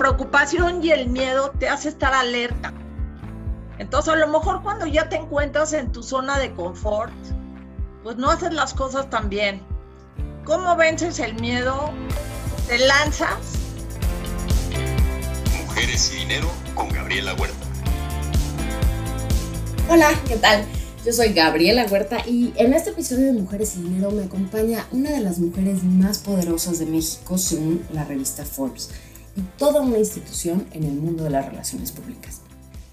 preocupación y el miedo te hace estar alerta. Entonces, a lo mejor cuando ya te encuentras en tu zona de confort, pues no haces las cosas tan bien. ¿Cómo vences el miedo? ¿Te lanzas? Mujeres y dinero con Gabriela Huerta. Hola, ¿qué tal? Yo soy Gabriela Huerta y en este episodio de Mujeres y Dinero me acompaña una de las mujeres más poderosas de México según la revista Forbes toda una institución en el mundo de las relaciones públicas.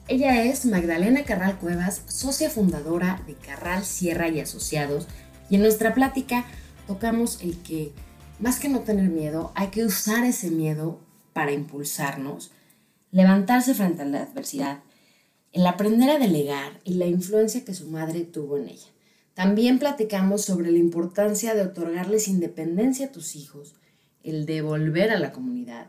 Ella es Magdalena Carral Cuevas, socia fundadora de Carral Sierra y Asociados, y en nuestra plática tocamos el que, más que no tener miedo, hay que usar ese miedo para impulsarnos, levantarse frente a la adversidad, el aprender a delegar y la influencia que su madre tuvo en ella. También platicamos sobre la importancia de otorgarles independencia a tus hijos, el devolver a la comunidad,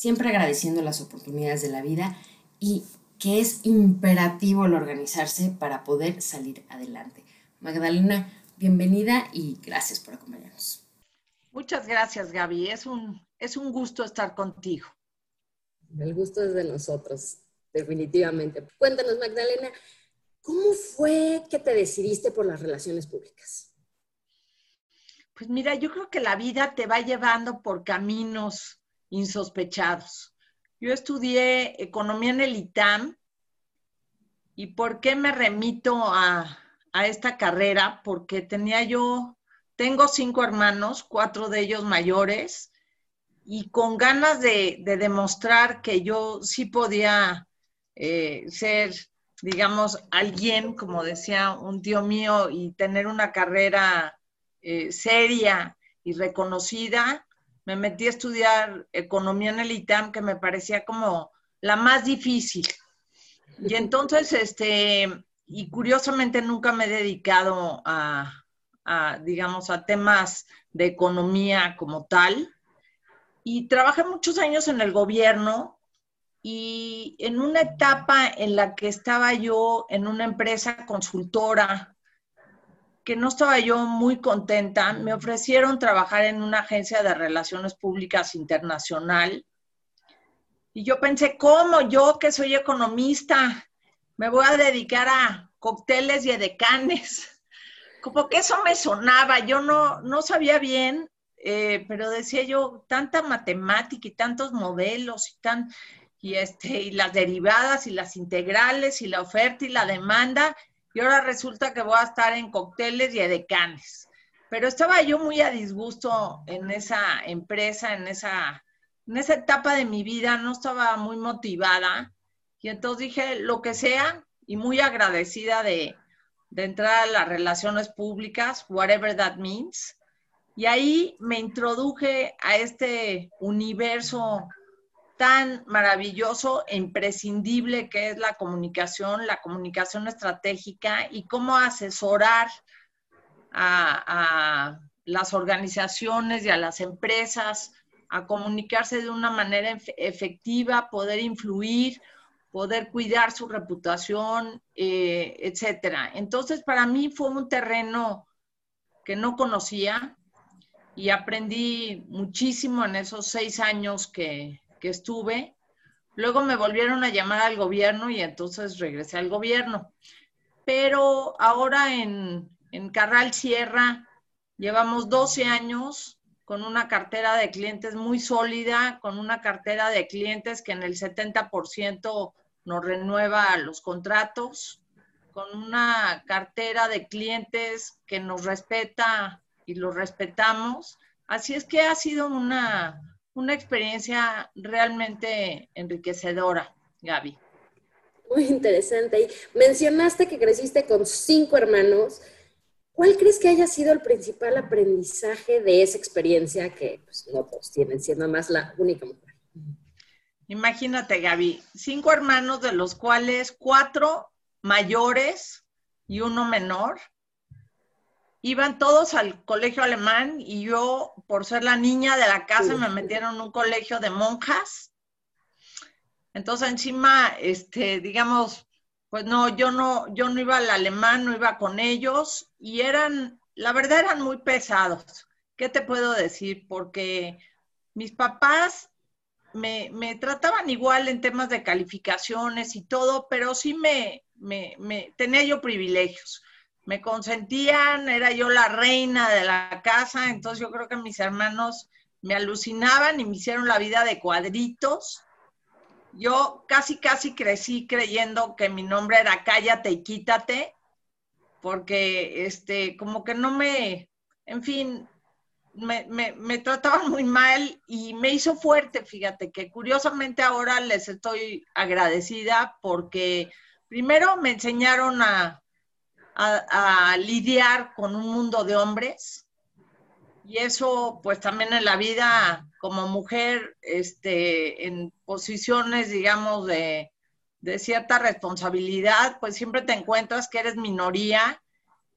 siempre agradeciendo las oportunidades de la vida y que es imperativo el organizarse para poder salir adelante. Magdalena, bienvenida y gracias por acompañarnos. Muchas gracias, Gaby. Es un, es un gusto estar contigo. El gusto es de nosotros, definitivamente. Cuéntanos, Magdalena, ¿cómo fue que te decidiste por las relaciones públicas? Pues mira, yo creo que la vida te va llevando por caminos insospechados. Yo estudié economía en el ITAM y ¿por qué me remito a, esta carrera? Porque tenía yo, tengo cinco hermanos, cuatro de ellos mayores, y con ganas de, demostrar que yo sí podía eh, ser, digamos, alguien, como decía un tío mío, y tener una carrera eh, seria y reconocida, me metí a estudiar economía en el ITAM, que me parecía como la más difícil. Y entonces, este, y curiosamente nunca me he dedicado a, digamos, a temas de economía como tal. Y trabajé muchos años en el gobierno y en una etapa en la que estaba yo en una empresa consultora que no estaba yo muy contenta, me ofrecieron trabajar en una agencia de relaciones públicas internacional. Y yo pensé, ¿cómo yo que soy economista me voy a dedicar a cócteles y edecanes? Como que eso me sonaba, yo no, no sabía bien, eh, pero decía yo, tanta matemática y tantos modelos y tan, y este, y las derivadas y las integrales y la oferta y la demanda, y ahora resulta que voy a estar en cócteles y edecanes. Pero estaba yo muy a disgusto en esa empresa, en esa, en esa etapa de mi vida, no estaba muy motivada. Y entonces dije, lo que sea, y muy agradecida de, de entrar a las relaciones públicas, whatever that means. Y ahí me introduje a este universo tan maravilloso e imprescindible que es la comunicación, la comunicación estratégica y cómo asesorar a, las organizaciones y a las empresas a comunicarse de una manera efectiva, poder influir, poder cuidar su reputación, eh, etcétera. Entonces, para mí fue un terreno que no conocía y aprendí muchísimo en esos seis años que, que estuve. Luego me volvieron a llamar al gobierno y entonces regresé al gobierno. Pero ahora en, en Carral Sierra llevamos 12 años con una cartera de clientes muy sólida, con una cartera de clientes que en el 70% nos renueva los contratos, con una cartera de clientes que nos respeta y los respetamos. Así es que ha sido una, una experiencia realmente enriquecedora, Gaby. Muy interesante. Y mencionaste que creciste con cinco hermanos. ¿Cuál crees que haya sido el principal aprendizaje de esa experiencia que pues, no todos tienen, siendo más la única mujer? Imagínate, Gaby, cinco hermanos de los cuales cuatro mayores y uno menor iban todos al colegio alemán y yo, por ser la niña de la casa, me metieron en un colegio de monjas. Entonces, encima, este, digamos, pues no, yo no, yo no iba al alemán, no iba con ellos y eran, la verdad eran muy pesados. ¿Qué te puedo decir? Porque mis papás me, me, trataban igual en temas de calificaciones y todo, pero sí me, me, me, tenía yo privilegios. Me consentían, era yo la reina de la casa, entonces yo creo que mis hermanos me alucinaban y me hicieron la vida de cuadritos. Yo casi, casi crecí creyendo que mi nombre era Cállate y Quítate, porque este, como que no me, en fin, me, me, trataban muy mal y me hizo fuerte, fíjate, que curiosamente ahora les estoy agradecida porque primero me enseñaron a, a, lidiar con un mundo de hombres. Y eso pues también en la vida como mujer, este, en posiciones, digamos, de, de cierta responsabilidad, pues siempre te encuentras que eres minoría.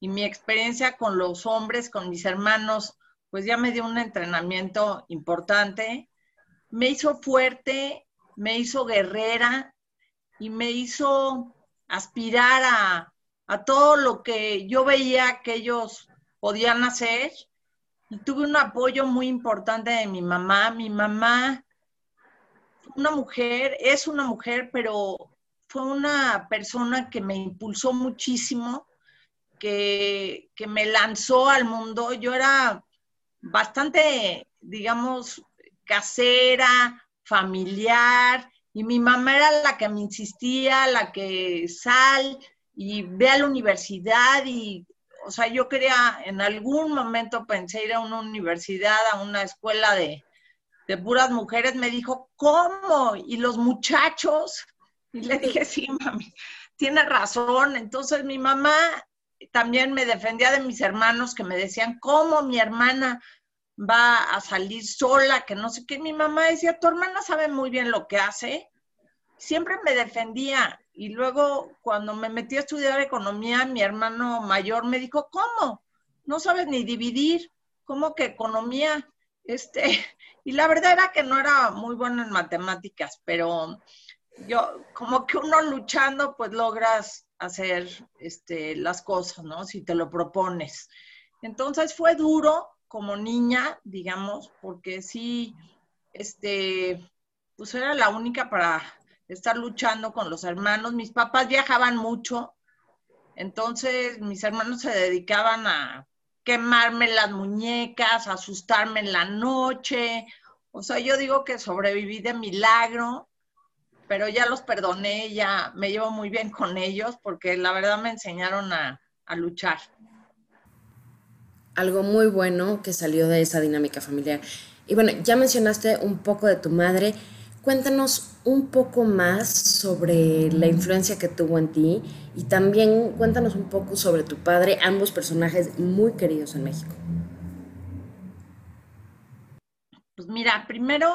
Y mi experiencia con los hombres, con mis hermanos, pues ya me dio un entrenamiento importante, me hizo fuerte, me hizo guerrera y me hizo aspirar a, todo lo que yo veía que ellos podían hacer. Y tuve un apoyo muy importante de mi mamá. Mi mamá, una mujer, es una mujer, pero fue una persona que me impulsó muchísimo, que, que me lanzó al mundo. Yo era bastante, digamos, casera, familiar, y mi mamá era la que me insistía, la que sal y ve a la universidad y, o sea, yo quería, en algún momento pensé ir a una universidad, a una escuela de, de puras mujeres, me dijo, ¿cómo? ¿Y los muchachos? Y le dije, sí, mami, tiene razón. Entonces mi mamá también me defendía de mis hermanos que me decían, ¿cómo mi hermana va a salir sola? Que no sé qué. Mi mamá decía, tu hermana sabe muy bien lo que hace. Siempre me defendía. Y luego cuando me metí a estudiar economía, mi hermano mayor me dijo, ¿cómo? No sabes ni dividir. ¿Cómo que economía? Este, y la verdad era que no era muy bueno en matemáticas, pero yo, como que uno luchando, pues logras hacer este, las cosas, ¿no? Si te lo propones. Entonces fue duro como niña, digamos, porque sí, este, pues era la única para estar luchando con los hermanos. Mis papás viajaban mucho, entonces mis hermanos se dedicaban a quemarme las muñecas, a asustarme en la noche. O sea, yo digo que sobreviví de milagro pero ya los perdoné, ya me llevo muy bien con ellos porque la verdad me enseñaron a, luchar. Algo muy bueno que salió de esa dinámica familiar. Y bueno, ya mencionaste un poco de tu madre. Cuéntanos un poco más sobre la influencia que tuvo en ti y también cuéntanos un poco sobre tu padre, ambos personajes muy queridos en México. Pues mira, primero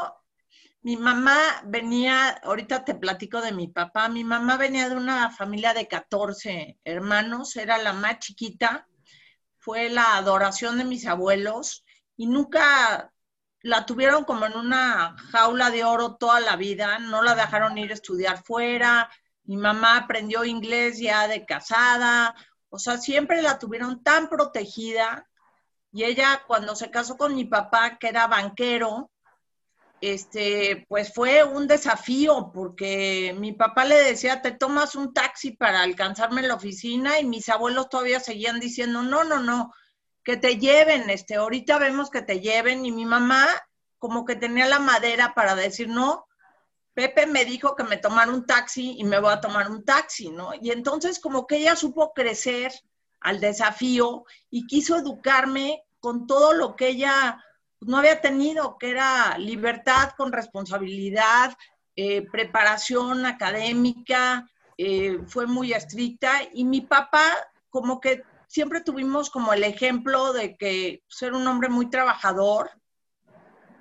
mi mamá venía, ahorita te platico de mi papá, mi mamá venía de una familia de 14 hermanos, era la más chiquita, fue la adoración de mis abuelos y nunca la tuvieron como en una jaula de oro toda la vida, no la dejaron ir a estudiar fuera, mi mamá aprendió inglés ya de casada, o sea, siempre la tuvieron tan protegida y ella cuando se casó con mi papá, que era banquero, este, pues fue un desafío porque mi papá le decía, te tomas un taxi para alcanzarme en la oficina y mis abuelos todavía seguían diciendo, no, no, no, que te lleven, este, ahorita vemos que te lleven y mi mamá como que tenía la madera para decir, no, Pepe me dijo que me tomara un taxi y me voy a tomar un taxi, ¿no? Y entonces como que ella supo crecer al desafío y quiso educarme con todo lo que ella no había tenido, que era libertad con responsabilidad, eh, preparación académica, eh, fue muy estricta y mi papá como que siempre tuvimos como el ejemplo de que ser un hombre muy trabajador.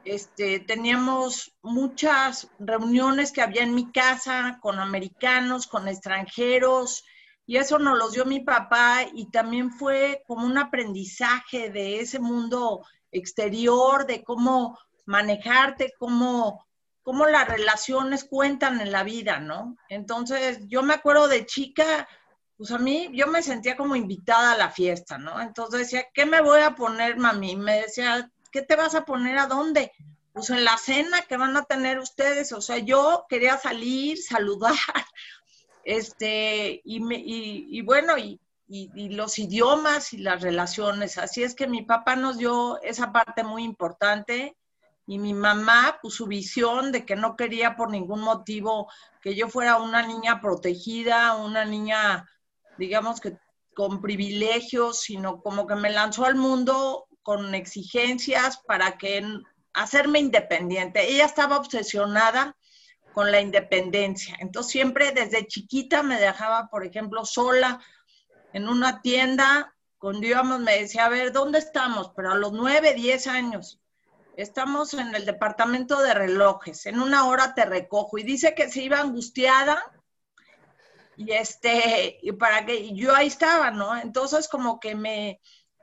Este, teníamos muchas reuniones que había en mi casa con americanos, con extranjeros, y eso nos los dio mi papá y también fue como un aprendizaje de ese mundo exterior, de cómo manejarte, cómo, cómo las relaciones cuentan en la vida, ¿no? Entonces, yo me acuerdo de chica, pues a mí yo me sentía como invitada a la fiesta, ¿no? Entonces decía, ¿qué me voy a poner, mami? Me decía, ¿qué te vas a poner a dónde? pues en la cena que van a tener ustedes, o sea, yo quería salir, saludar, este, y, me, y, bueno, y, y, los idiomas y las relaciones. Así es que mi papá nos dio esa parte muy importante y mi mamá, pues su visión de que no quería por ningún motivo que yo fuera una niña protegida, una niña, digamos que con privilegios, sino como que me lanzó al mundo con exigencias para que hacerme independiente. Ella estaba obsesionada con la independencia. Entonces siempre desde chiquita me dejaba, por ejemplo, sola en una tienda. Cuando íbamos me decía, a ver, ¿dónde estamos? Pero a los nueve, diez años. Estamos en el departamento de relojes. En una hora te recojo. Y dice que se iba angustiada. Y este, y para que yo ahí estaba, ¿no? Entonces como que me,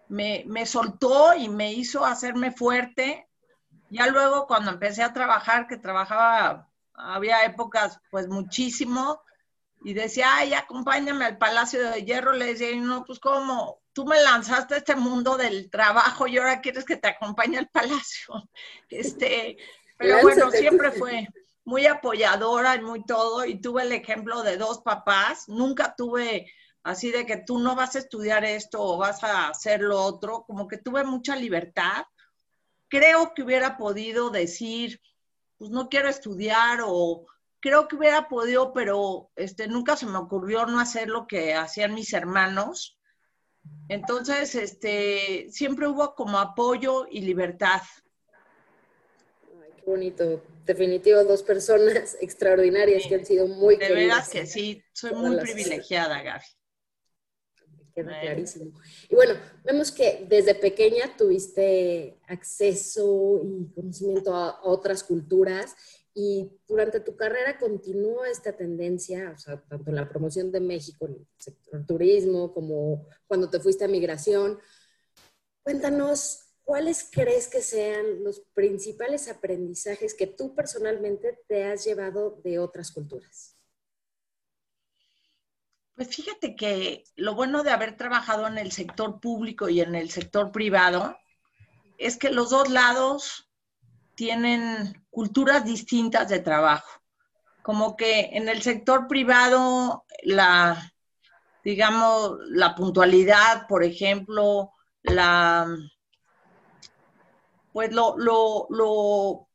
me, me soltó y me hizo hacerme fuerte. Ya luego cuando empecé a trabajar, que trabajaba, había épocas pues muchísimo, y decía, ay, acompáñame al Palacio de Hierro, le decía, no, pues cómo, tú me lanzaste a este mundo del trabajo y ahora quieres que te acompañe al palacio. Este, pero bueno, siempre fue muy apoyadora y muy todo, y tuve el ejemplo de dos papás, nunca tuve así de que tú no vas a estudiar esto o vas a hacer lo otro, como que tuve mucha libertad. Creo que hubiera podido decir, pues no quiero estudiar o creo que hubiera podido, pero este, nunca se me ocurrió no hacer lo que hacían mis hermanos. Entonces, este, siempre hubo como apoyo y libertad. Bonito. Definitivo, dos personas extraordinarias que han sido muy De veras que sí, soy muy privilegiada, Gaby. Queda clarísimo. Y bueno, vemos que desde pequeña tuviste acceso y conocimiento a otras culturas y durante tu carrera continuó esta tendencia, o sea, tanto en la promoción de México, en el sector turismo, como cuando te fuiste a migración. Cuéntanos, ¿cuáles crees que sean los principales aprendizajes que tú personalmente te has llevado de otras culturas? Pues fíjate que lo bueno de haber trabajado en el sector público y en el sector privado es que los dos lados tienen culturas distintas de trabajo. Como que en el sector privado, la, digamos, la puntualidad, por ejemplo, la, pues lo, lo,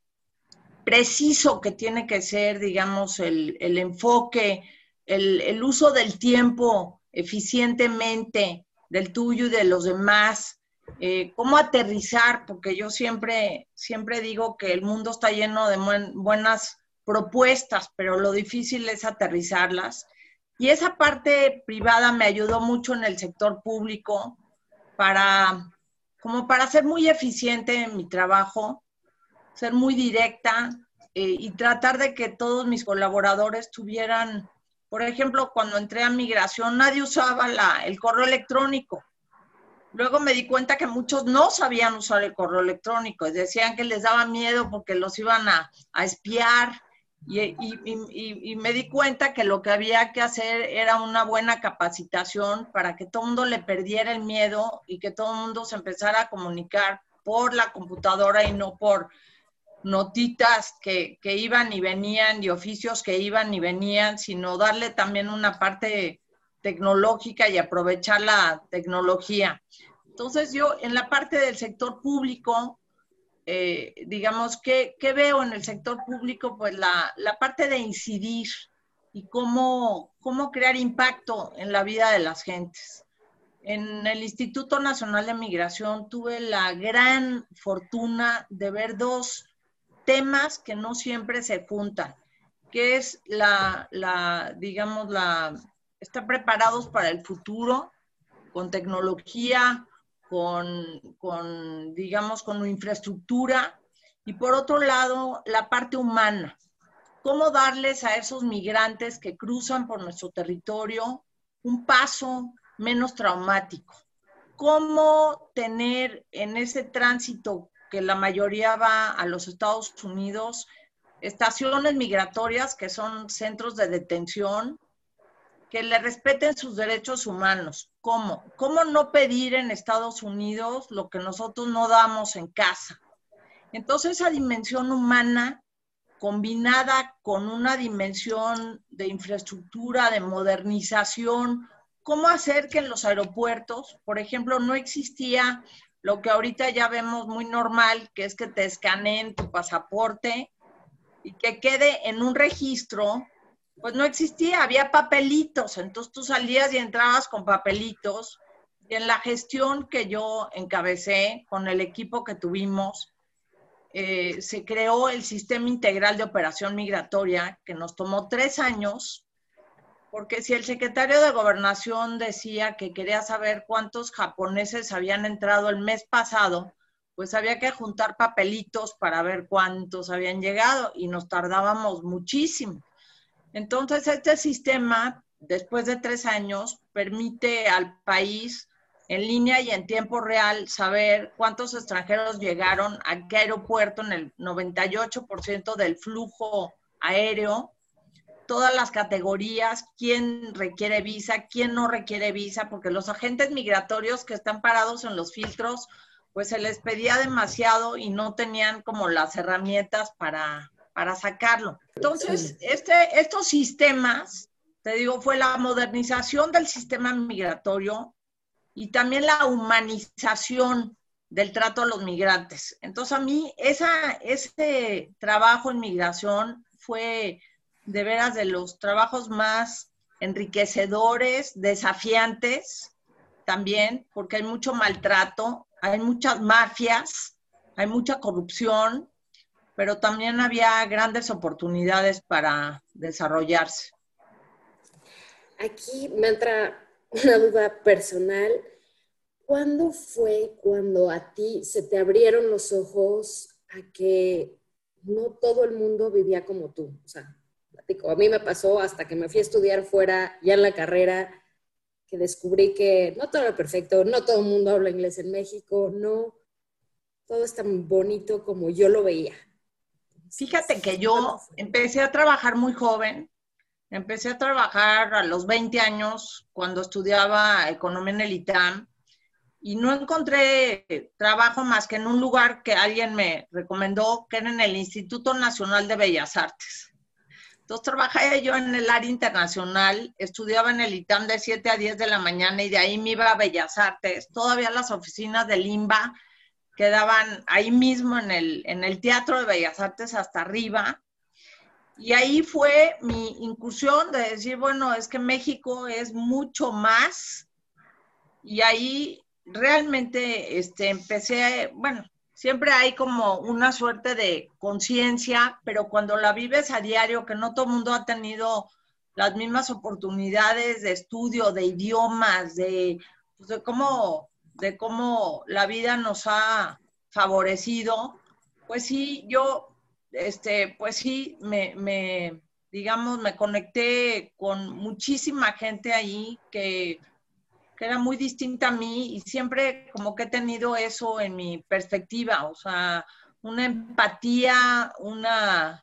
preciso que tiene que ser, digamos, el, enfoque, el, el, uso del tiempo eficientemente del tuyo y de los demás, eh, cómo aterrizar, porque yo siempre, siempre digo que el mundo está lleno de buenas propuestas, pero lo difícil es aterrizarlas. Y esa parte privada me ayudó mucho en el sector público para, como para ser muy eficiente en mi trabajo, ser muy directa eh, y tratar de que todos mis colaboradores tuvieran, por ejemplo, cuando entré a migración, nadie usaba el correo electrónico. Luego me di cuenta que muchos no sabían usar el correo electrónico y decían que les daba miedo porque los iban a, espiar. Y, me di cuenta que lo que había que hacer era una buena capacitación para que todo el mundo le perdiera el miedo y que todo el mundo se empezara a comunicar por la computadora y no por notitas que, que iban y venían y oficios que iban y venían, sino darle también una parte tecnológica y aprovechar la tecnología. Entonces yo en la parte del sector público, eh, digamos, ¿qué, veo en el sector público? Pues la, parte de incidir y cómo, cómo crear impacto en la vida de las gentes. En el Instituto Nacional de Migración tuve la gran fortuna de ver dos temas que no siempre se juntan, que es la, la digamos, la están preparados para el futuro con tecnología, con, digamos, con infraestructura. Y por otro lado, la parte humana. ¿Cómo darles a esos migrantes que cruzan por nuestro territorio un paso menos traumático? ¿Cómo tener en ese tránsito que la mayoría va a los Estados Unidos estaciones migratorias que son centros de detención, que le respeten sus derechos humanos. ¿Cómo? ¿Cómo no pedir en Estados Unidos lo que nosotros no damos en casa? Entonces esa dimensión humana combinada con una dimensión de infraestructura, de modernización, cómo hacer que en los aeropuertos, por ejemplo, no existía lo que ahorita ya vemos muy normal, que es que te escaneen tu pasaporte y que quede en un registro, pues no existía, había papelitos, entonces tú salías y entrabas con papelitos. Y en la gestión que yo encabecé con el equipo que tuvimos, eh, se creó el Sistema Integral de Operación Migratoria, que nos tomó tres años porque si el secretario de Gobernación decía que quería saber cuántos japoneses habían entrado el mes pasado, pues había que juntar papelitos para ver cuántos habían llegado y nos tardábamos muchísimo. Entonces, este sistema, después de tres años, permite al país en línea y en tiempo real saber cuántos extranjeros llegaron a qué aeropuerto en el 98% del flujo aéreo todas las categorías, quién requiere visa, quién no requiere visa, porque los agentes migratorios que están parados en los filtros, pues se les pedía demasiado y no tenían como las herramientas para, para sacarlo. Entonces, este, estos sistemas, te digo, fue la modernización del sistema migratorio y también la humanización del trato a los migrantes. Entonces, a mí esa, ese trabajo en migración fue de veras de los trabajos más enriquecedores, desafiantes también, porque hay mucho maltrato, hay muchas mafias, hay mucha corrupción, pero también había grandes oportunidades para desarrollarse. Aquí me entra una duda personal. ¿Cuándo fue cuando a ti se te abrieron los ojos a que no todo el mundo vivía como tú? O sea, a mí me pasó hasta que me fui a estudiar fuera, ya en la carrera, que descubrí que no todo era perfecto, no todo el mundo habla inglés en México, no todo es tan bonito como yo lo veía. Fíjate que yo empecé a trabajar muy joven, empecé a trabajar a los 20 años cuando estudiaba economía en el ITAM y no encontré trabajo más que en un lugar que alguien me recomendó, que era en el Instituto Nacional de Bellas Artes. Entonces trabajaba yo en el área internacional, estudiaba en el ITAM de 7 a 10 de la mañana y de ahí me iba a Bellas Artes. Todavía las oficinas del IMBA quedaban ahí mismo en el, en el Teatro de Bellas Artes hasta arriba. Y ahí fue mi incursión de decir, bueno, es que México es mucho más. Y ahí realmente este, empecé, bueno, siempre hay como una suerte de conciencia, pero cuando la vives a diario, que no todo el mundo ha tenido las mismas oportunidades de estudio, de idiomas, de, pues, de, cómo, de cómo la vida nos ha favorecido, pues sí, yo, este, pues sí, me, digamos, me conecté con muchísima gente ahí que que era muy distinta a mí y siempre como que he tenido eso en mi perspectiva, o sea, una empatía, una,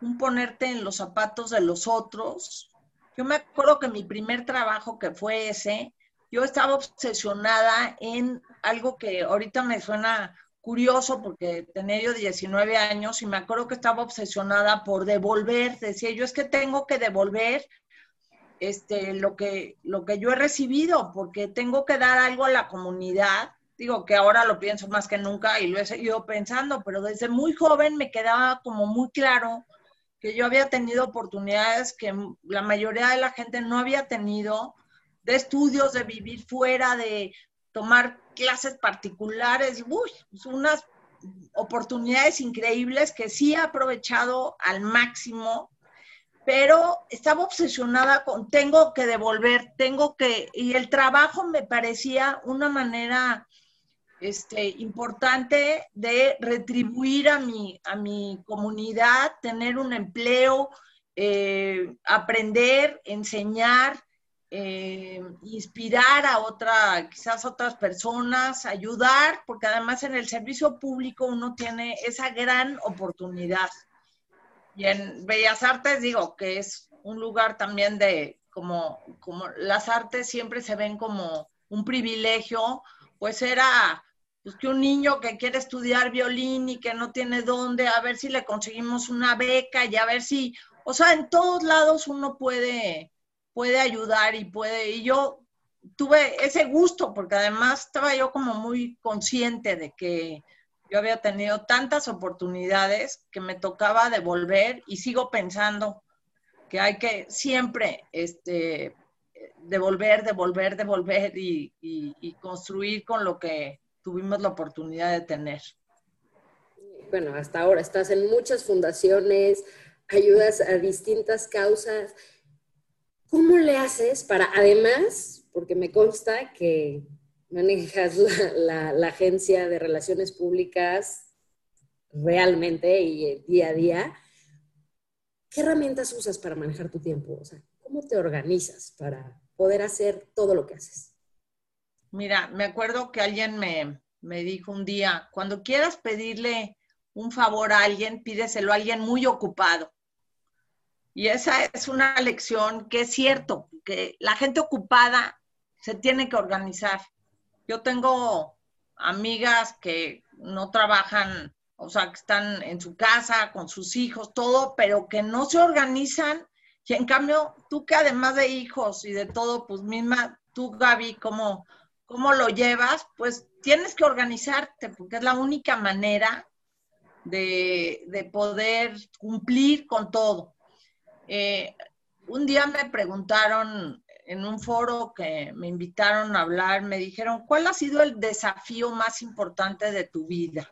un ponerte en los zapatos de los otros. Yo me acuerdo que mi primer trabajo que fue ese, yo estaba obsesionada en algo que ahorita me suena curioso porque tenía yo 19 años y me acuerdo que estaba obsesionada por devolver, decía yo es que tengo que devolver este, lo, que, lo que yo he recibido, porque tengo que dar algo a la comunidad. Digo que ahora lo pienso más que nunca y lo he seguido pensando, pero desde muy joven me quedaba como muy claro que yo había tenido oportunidades que la mayoría de la gente no había tenido, de estudios, de vivir fuera, de tomar clases particulares, uy, unas oportunidades increíbles que sí he aprovechado al máximo pero estaba obsesionada con tengo que devolver, tengo que, y el trabajo me parecía una manera este, importante de retribuir a mi, a mi comunidad, tener un empleo, eh, aprender, enseñar, eh, inspirar a otra, quizás otras personas, ayudar, porque además en el servicio público uno tiene esa gran oportunidad. Y en Bellas Artes digo que es un lugar también de como, como las artes siempre se ven como un privilegio, pues era pues que un niño que quiere estudiar violín y que no tiene dónde, a ver si le conseguimos una beca y a ver si, o sea, en todos lados uno puede, puede ayudar y puede, y yo tuve ese gusto porque además estaba yo como muy consciente de que yo había tenido tantas oportunidades que me tocaba devolver y sigo pensando que hay que siempre este, devolver, devolver, devolver y, y, construir con lo que tuvimos la oportunidad de tener. Bueno, hasta ahora estás en muchas fundaciones, ayudas a distintas causas. ¿Cómo le haces para, además, porque me consta que manejas la, agencia de relaciones públicas realmente y día a día, ¿qué herramientas usas para manejar tu tiempo? O sea, ¿cómo te organizas para poder hacer todo lo que haces? Mira, me acuerdo que alguien me, me dijo un día, cuando quieras pedirle un favor a alguien, pídeselo a alguien muy ocupado. Y esa es una lección que es cierto, que la gente ocupada se tiene que organizar. Yo tengo amigas que no trabajan, o sea, que están en su casa con sus hijos, todo, pero que no se organizan. Y en cambio, tú que además de hijos y de todo, pues misma, tú Gaby, ¿cómo, cómo lo llevas? Pues tienes que organizarte, porque es la única manera de, de poder cumplir con todo. Eh, un día me preguntaron en un foro que me invitaron a hablar, me dijeron, ¿cuál ha sido el desafío más importante de tu vida?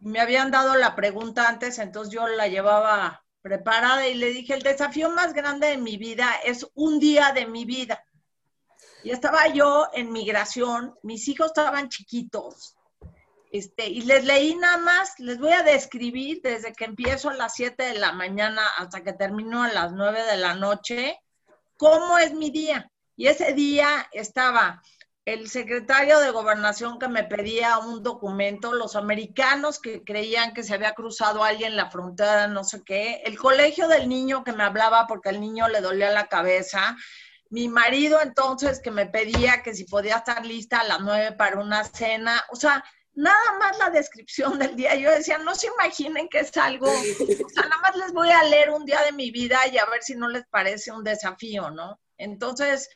Me habían dado la pregunta antes, entonces yo la llevaba preparada y le dije, el desafío más grande de mi vida es un día de mi vida. Y estaba yo en migración, mis hijos estaban chiquitos, este, y les leí nada más, les voy a describir desde que empiezo a las 7 de la mañana hasta que termino a las 9 de la noche, ¿cómo es mi día? Y ese día estaba el secretario de gobernación que me pedía un documento, los americanos que creían que se había cruzado alguien en la frontera, no sé qué, el colegio del niño que me hablaba porque al niño le dolía la cabeza, mi marido entonces que me pedía que si podía estar lista a las nueve para una cena, o sea, nada más la descripción del día. Yo decía, no se imaginen que es algo, o nada más les voy a leer un día de mi vida y a ver si no les parece un desafío, ¿no? Entonces,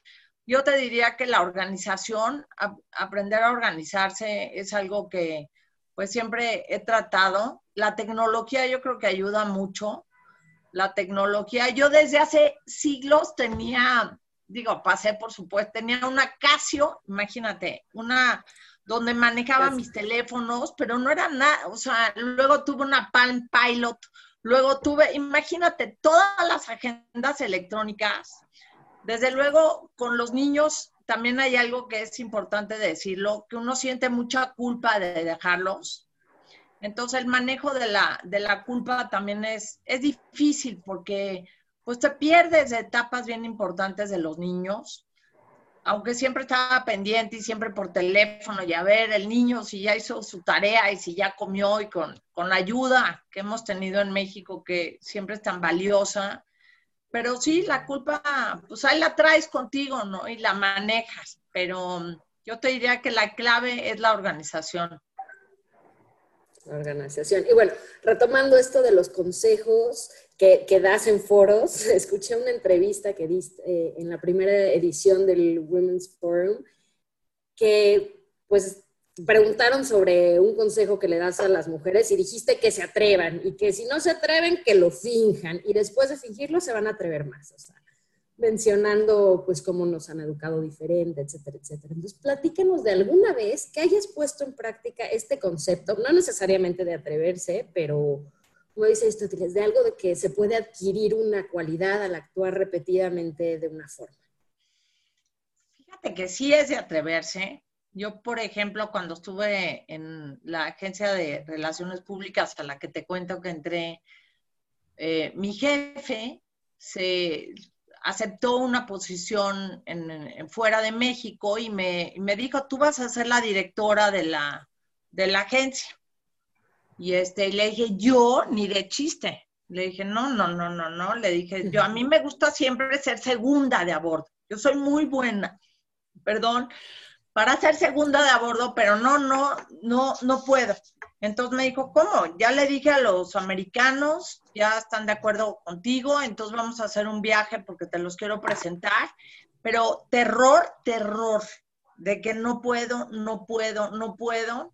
yo te diría que la organización, aprender a organizarse es algo que pues siempre he tratado. La tecnología yo creo que ayuda mucho. La tecnología, yo desde hace siglos tenía, digo, pasé por supuesto, tenía una Casio, imagínate, una donde manejaba mis teléfonos, pero no era nada, o sea, luego tuve una Palm Pilot, luego tuve, imagínate, todas las agendas electrónicas. Desde luego, con los niños también hay algo que es importante decirlo, que uno siente mucha culpa de dejarlos. Entonces, el manejo de la, de la culpa también es, es difícil porque pues te pierdes de etapas bien importantes de los niños aunque siempre estaba pendiente y siempre por teléfono y a ver el niño si ya hizo su tarea y si ya comió y con, la ayuda que hemos tenido en México que siempre es tan valiosa. Pero sí, la culpa, pues ahí la traes contigo, ¿no? Y la manejas. Pero yo te diría que la clave es la organización. Organización. Y bueno, retomando esto de los consejos, que, das en foros. Escuché una entrevista que diste eh, en la primera edición del Women's Forum que pues preguntaron sobre un consejo que le das a las mujeres y dijiste que se atrevan y que si no se atreven, que lo finjan y después de fingirlo se van a atrever más. Mencionando pues cómo nos han educado diferente, etcétera, etcétera. Entonces, platícanos de alguna vez que hayas puesto en práctica este concepto, no necesariamente de atreverse, pero como dice Aristóteles, de algo de que se puede adquirir una cualidad al actuar repetidamente de una forma. Fíjate que sí es de atreverse. Yo, por ejemplo, cuando estuve en la agencia de relaciones públicas a la que te cuento que entré, eh, mi jefe se aceptó una posición fuera de México y me, me, dijo, tú vas a ser la directora de la, de la agencia. Y este, le dije, yo ni de chiste. Le dije, no, no, no, no, no. Le dije, yo a mí me gusta siempre ser segunda de a bordo. Yo soy muy buena, perdón, para ser segunda de a bordo, pero no, no, no, no puedo. Entonces me dijo, ¿cómo? Ya le dije a los americanos, ya están de acuerdo contigo, entonces vamos a hacer un viaje porque te los quiero presentar, pero terror, terror, de que no puedo, no puedo, no puedo.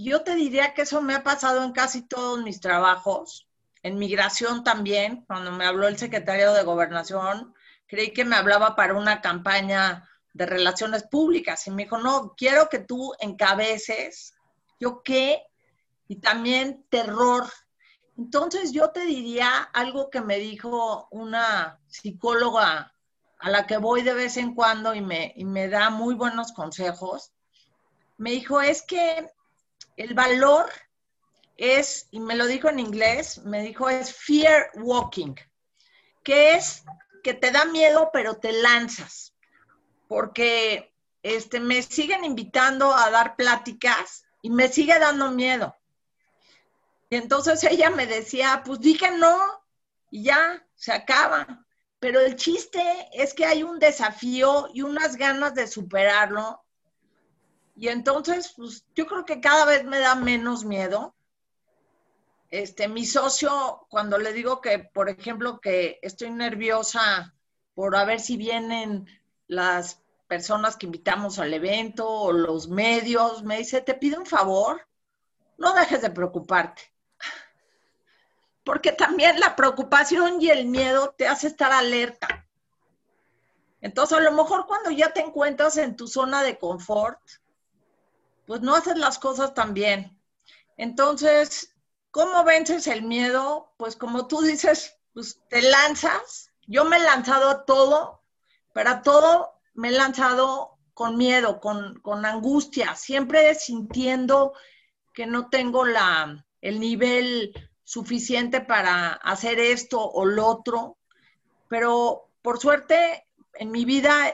Yo te diría que eso me ha pasado en casi todos mis trabajos, en migración también, cuando me habló el secretario de gobernación, creí que me hablaba para una campaña de relaciones públicas y me dijo, no, quiero que tú encabeces. Yo qué, y también terror. Entonces yo te diría algo que me dijo una psicóloga a la que voy de vez en cuando y me, y me da muy buenos consejos. Me dijo, es que el valor es, y me lo dijo en inglés, me dijo, es fear walking, que es que te da miedo, pero te lanzas. Porque este, me siguen invitando a dar pláticas y me sigue dando miedo. Y entonces ella me decía, pues dije no, y ya, se acaba. Pero el chiste es que hay un desafío y unas ganas de superarlo. Y entonces, pues yo creo que cada vez me da menos miedo. Este, mi socio, cuando le digo que, por ejemplo, que estoy nerviosa por a ver si vienen las personas que invitamos al evento o los medios, me dice, te pido un favor, no dejes de preocuparte porque también la preocupación y el miedo te hace estar alerta. Entonces, a lo mejor cuando ya te encuentras en tu zona de confort, pues no haces las cosas tan bien. Entonces, ¿cómo vences el miedo? Pues como tú dices, pues te lanzas. Yo me he lanzado a todo, pero a todo me he lanzado con miedo, con, con angustia, siempre sintiendo que no tengo la, el nivel suficiente para hacer esto o lo otro, pero por suerte en mi vida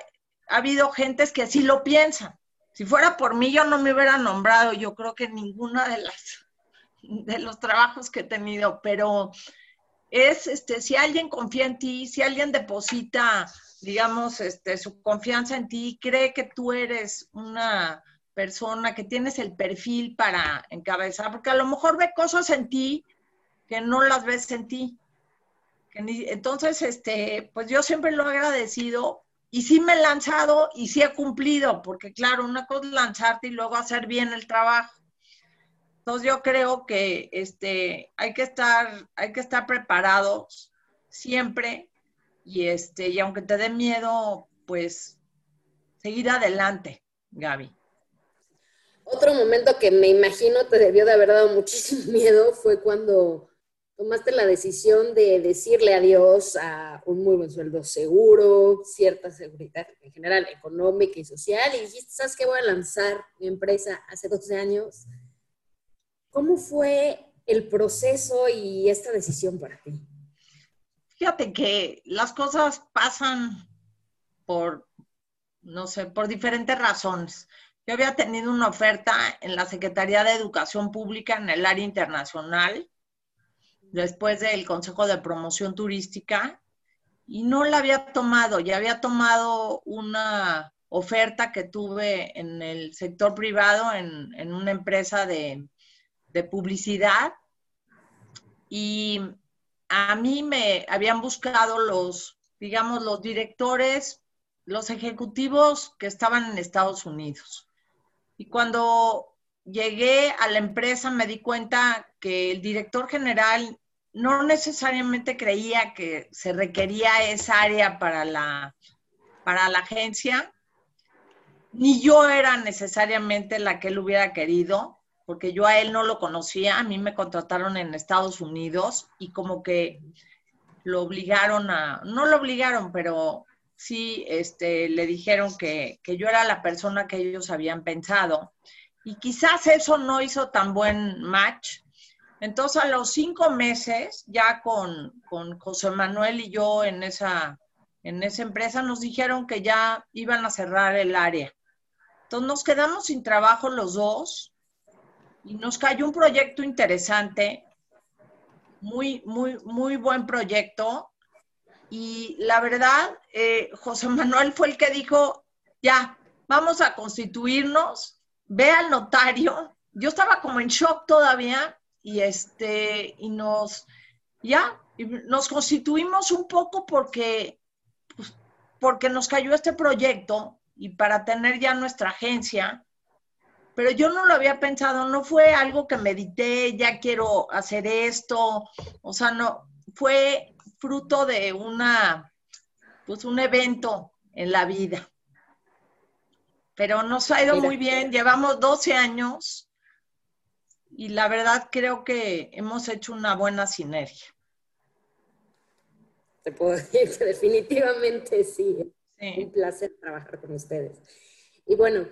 ha habido gentes que así lo piensan. Si fuera por mí, yo no me hubiera nombrado, yo creo que ninguna de las de los trabajos que he tenido, pero es este si alguien confía en ti, si alguien deposita, digamos, este su confianza en ti, cree que tú eres una persona que tienes el perfil para encabezar, porque a lo mejor ve cosas en ti que no las ves en ti. Entonces, este, pues yo siempre lo he agradecido y sí me he lanzado y sí he cumplido, porque claro, una cosa es lanzarte y luego hacer bien el trabajo. Entonces yo creo que este, hay que estar, hay que estar preparados siempre y este, y aunque te dé miedo, pues seguir adelante, Gaby. Otro momento que me imagino te debió de haber dado muchísimo miedo fue cuando tomaste la decisión de decirle adiós a un muy buen sueldo seguro, cierta seguridad en general económica y social, y dijiste, ¿sabes qué? Voy a lanzar mi empresa hace 12 años. ¿Cómo fue el proceso y esta decisión para ti? Fíjate que las cosas pasan por, no sé, por diferentes razones. Yo había tenido una oferta en la Secretaría de Educación Pública en el área internacional después del Consejo de Promoción Turística y no la había tomado, ya había tomado una oferta que tuve en el sector privado, en, una empresa de, de publicidad y a mí me habían buscado los, digamos, los directores, los ejecutivos que estaban en Estados Unidos. Y cuando llegué a la empresa me di cuenta que el director general no necesariamente creía que se requería esa área para la, para la agencia, ni yo era necesariamente la que él hubiera querido, porque yo a él no lo conocía, a mí me contrataron en Estados Unidos y como que lo obligaron a, no lo obligaron, pero sí este, le dijeron que, que yo era la persona que ellos habían pensado. Y quizás eso no hizo tan buen match, entonces, a los cinco meses, ya con, José Manuel y yo en esa, en esa empresa, nos dijeron que ya iban a cerrar el área. Entonces, nos quedamos sin trabajo los dos y nos cayó un proyecto interesante, muy, muy, muy buen proyecto. Y la verdad, eh, José Manuel fue el que dijo, ya, vamos a constituirnos, ve al notario. Yo estaba como en shock todavía y este, y nos, ya, nos constituimos un poco porque, pues, porque nos cayó este proyecto y para tener ya nuestra agencia, pero yo no lo había pensado, no fue algo que medité, ya quiero hacer esto, o sea, no, fue fruto de una, pues un evento en la vida. Pero nos ha ido muy bien, llevamos 12 años y la verdad creo que hemos hecho una buena sinergia. Te puedo decir que definitivamente sí. Un placer trabajar con ustedes. Y bueno,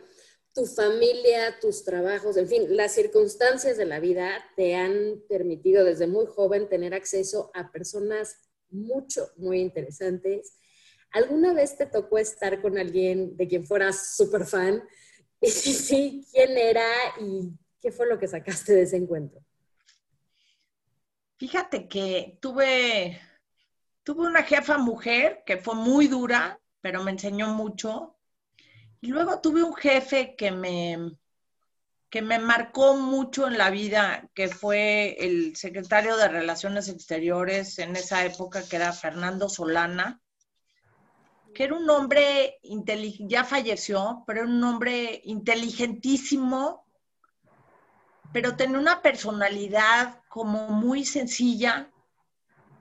tu familia, tus trabajos, en fin, las circunstancias de la vida te han permitido desde muy joven tener acceso a personas mucho, muy interesantes. ¿Alguna vez te tocó estar con alguien de quien fueras súper fan? Y si sí, ¿quién era y qué fue lo que sacaste de ese encuentro? Fíjate que tuve, tuve una jefa mujer que fue muy dura, pero me enseñó mucho. Y luego tuve un jefe que me, que me marcó mucho en la vida, que fue el secretario de Relaciones Exteriores en esa época, que era Fernando Solana, que era un hombre ya falleció, pero era un hombre inteligentísimo, pero tenía una personalidad como muy sencilla.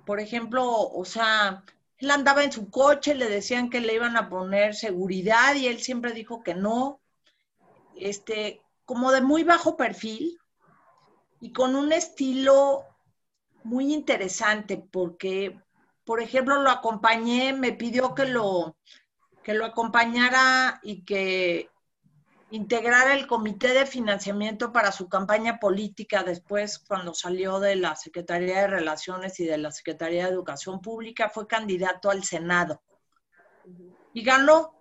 Por ejemplo, o sea, él andaba en su coche, le decían que le iban a poner seguridad y él siempre dijo que no. Este, como de muy bajo perfil y con un estilo muy interesante porque, por ejemplo, lo acompañé, me pidió que lo, que lo acompañara y que integrar el comité de financiamiento para su campaña política después, cuando salió de la Secretaría de Relaciones y de la Secretaría de Educación Pública, fue candidato al Senado. Y ganó.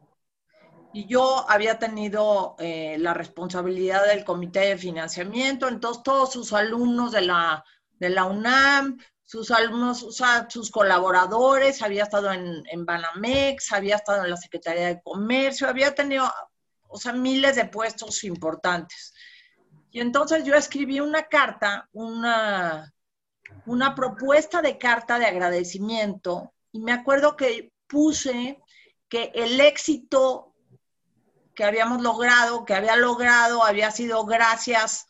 Y yo había tenido eh, la responsabilidad del comité de financiamiento, entonces todos sus alumnos de la, de la UNAM, sus alumnos, o sea, sus colaboradores, había estado en, en Banamex, había estado en la Secretaría de Comercio, había tenido o sea, miles de puestos importantes. Y entonces yo escribí una carta, una, una propuesta de carta de agradecimiento, y me acuerdo que puse que el éxito que habíamos logrado, que había logrado, había sido gracias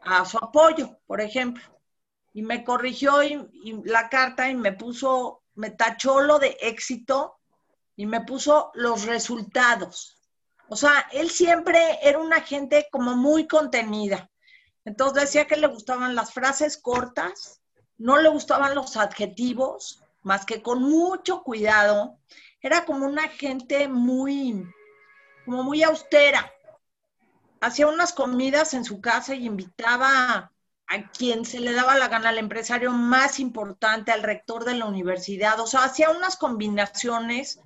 a su apoyo, por ejemplo. Y me corrigió la carta y me puso, me tachó lo de éxito y me puso los resultados. O sea, él siempre era una gente como muy contenida. Entonces decía que le gustaban las frases cortas, no le gustaban los adjetivos, más que con mucho cuidado. Era como una gente muy, como muy austera. Hacía unas comidas en su casa y invitaba a quien se le daba la gana, al empresario más importante, al rector de la universidad. O sea, hacía unas combinaciones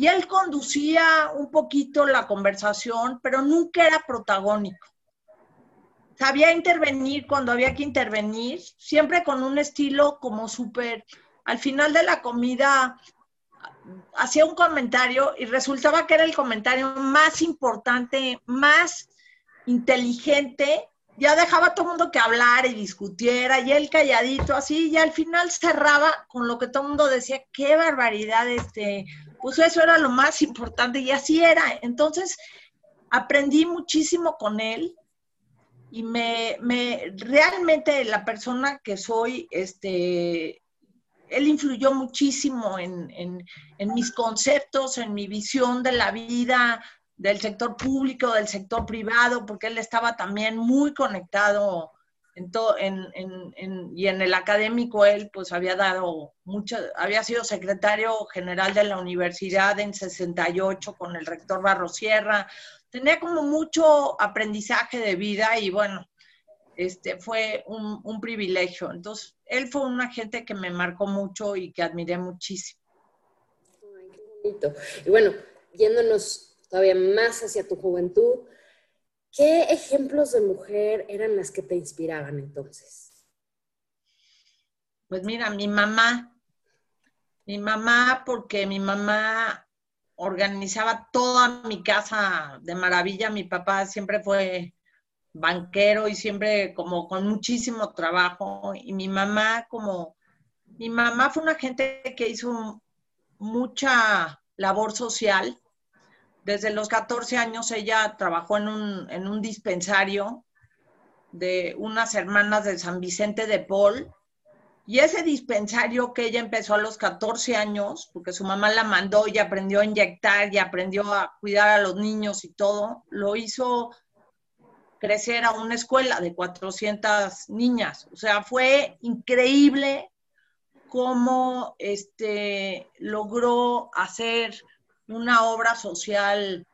y él conducía un poquito la conversación, pero nunca era protagónico. Sabía intervenir cuando había que intervenir, siempre con un estilo como súper, al final de la comida hacía un comentario y resultaba que era el comentario más importante, más inteligente, ya dejaba a todo el mundo que hablara y discutiera, y él calladito así, y al final cerraba con lo que todo el mundo decía, qué barbaridad, este, pues eso era lo más importante y así era. Entonces, aprendí muchísimo con él y me, me realmente la persona que soy, este, él influyó muchísimo en, en, mis conceptos, en mi visión de la vida, del sector público, del sector privado, porque él estaba también muy conectado en, y en el académico él pues había dado mucho, había sido secretario general de la universidad en 68 con el rector Barrosierra, tenía como mucho aprendizaje de vida y bueno, este fue un, privilegio. Entonces, él fue un agente que me marcó mucho y que admiré muchísimo. Ay, qué bonito. Y bueno, yéndonos todavía más hacia tu juventud, ¿Qué ejemplos de mujer eran las que te inspiraban entonces? Pues mira, mi mamá, mi mamá, porque mi mamá, organizaba toda mi casa de maravilla. Mi papá siempre fue banquero y siempre como con muchísimo trabajo. Y mi mamá como, mi mamá fue una gente que hizo mucha labor social. Desde los 14 años ella trabajó en un, en un dispensario de unas hermanas de San Vicente de Paul. Y ese dispensario que ella empezó a los 14 años, porque su mamá la mandó y aprendió a inyectar y aprendió a cuidar a los niños y todo, lo hizo crecer a una escuela de 400 niñas. O sea, fue increíble cómo este, logró hacer una obra social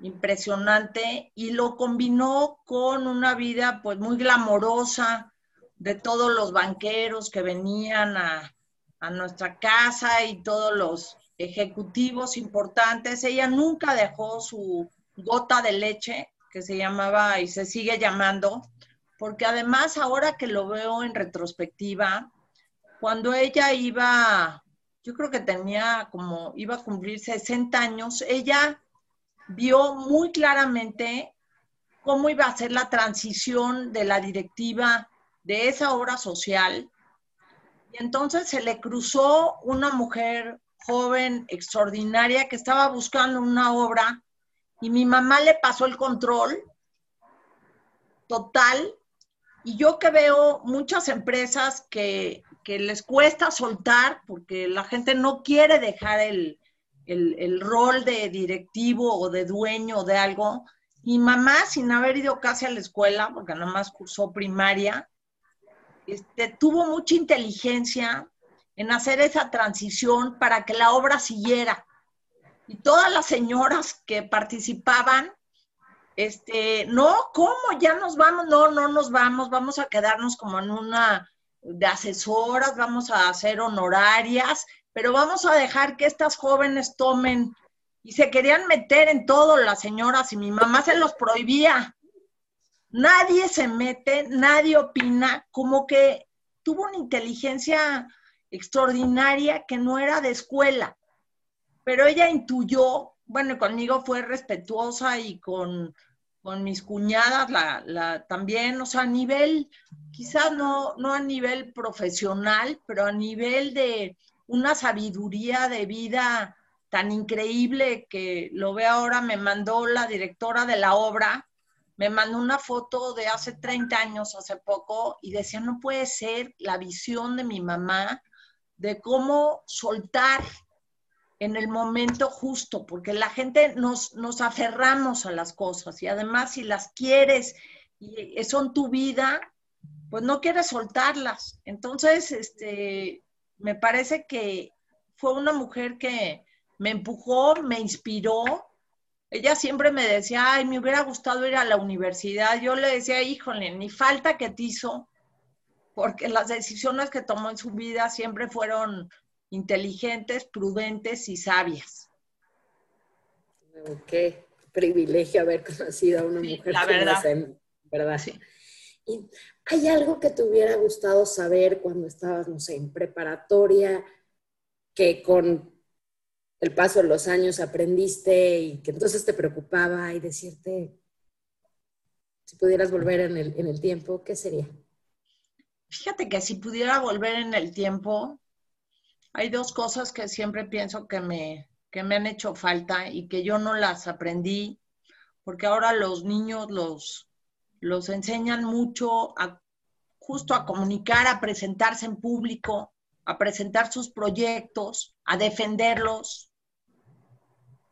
impresionante y lo combinó con una vida pues muy glamorosa de todos los banqueros que venían a, a nuestra casa y todos los ejecutivos importantes. Ella nunca dejó su gota de leche, que se llamaba y se sigue llamando, porque además ahora que lo veo en retrospectiva, cuando ella iba, yo creo que tenía como, iba a cumplir 60 años, ella vio muy claramente cómo iba a ser la transición de la directiva de esa obra social. Y entonces se le cruzó una mujer joven, extraordinaria, que estaba buscando una obra y mi mamá le pasó el control total. Y yo que veo muchas empresas que, les cuesta soltar porque la gente no quiere dejar el, el, rol de directivo o de dueño de algo. Mi mamá, sin haber ido casi a la escuela, porque nada más cursó primaria, este, tuvo mucha inteligencia en hacer esa transición para que la obra siguiera. Y todas las señoras que participaban, este, no, ¿cómo? Ya nos vamos, no, no nos vamos, vamos a quedarnos como en una de asesoras, vamos a hacer honorarias, pero vamos a dejar que estas jóvenes tomen y se querían meter en todo las señoras y mi mamá se los prohibía. Nadie se mete, nadie opina, como que tuvo una inteligencia extraordinaria que no era de escuela, pero ella intuyó, bueno, conmigo fue respetuosa y con, mis cuñadas la, también, o sea, a nivel, quizás no, no a nivel profesional, pero a nivel de una sabiduría de vida tan increíble que lo ve ahora, me mandó la directora de la obra, me mandó una foto de hace 30 años, hace poco, y decía, no puede ser la visión de mi mamá de cómo soltar en el momento justo, porque la gente nos, nos aferramos a las cosas y además si las quieres y son tu vida, pues no quieres soltarlas. Entonces, este, me parece que fue una mujer que me empujó, me inspiró ella siempre me decía, ay, me hubiera gustado ir a la universidad. Yo le decía, híjole, ni falta que te hizo, porque las decisiones que tomó en su vida siempre fueron inteligentes, prudentes y sabias. Qué privilegio haber conocido a una mujer la verdad. ¿verdad? Sí. ¿Y hay algo que te hubiera gustado saber cuando estabas, no sé, en preparatoria, que con el paso de los años aprendiste y que entonces te preocupaba y decirte, si pudieras volver en el, en el tiempo, ¿qué sería? Fíjate que si pudiera volver en el tiempo, hay dos cosas que siempre pienso que me, que me han hecho falta y que yo no las aprendí, porque ahora los niños los, los enseñan mucho a, justo a comunicar, a presentarse en público, a presentar sus proyectos, a defenderlos,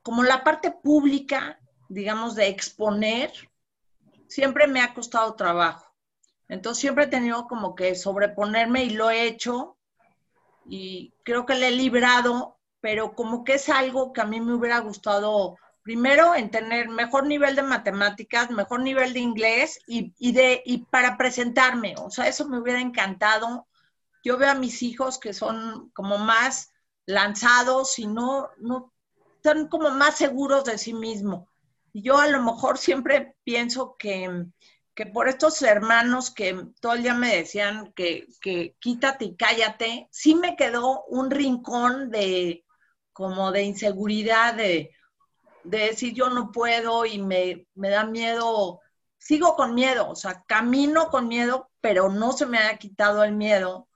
como la parte pública, digamos, de exponer, siempre me ha costado trabajo. Entonces siempre he tenido como que sobreponerme y lo he hecho y creo que le he librado, pero como que es algo que a mí me hubiera gustado primero en tener mejor nivel de matemáticas, mejor nivel de inglés y, y, de, y para presentarme. O sea, eso me hubiera encantado. Yo veo a mis hijos que son como más lanzados y no, no están como más seguros de sí mismos. Yo a lo mejor siempre pienso que, que, por estos hermanos que todo el día me decían que, que quítate y cállate, sí me quedó un rincón de como de inseguridad, de, de decir yo no puedo y me, me da miedo, sigo con miedo, o sea, camino con miedo, pero no se me ha quitado el miedo.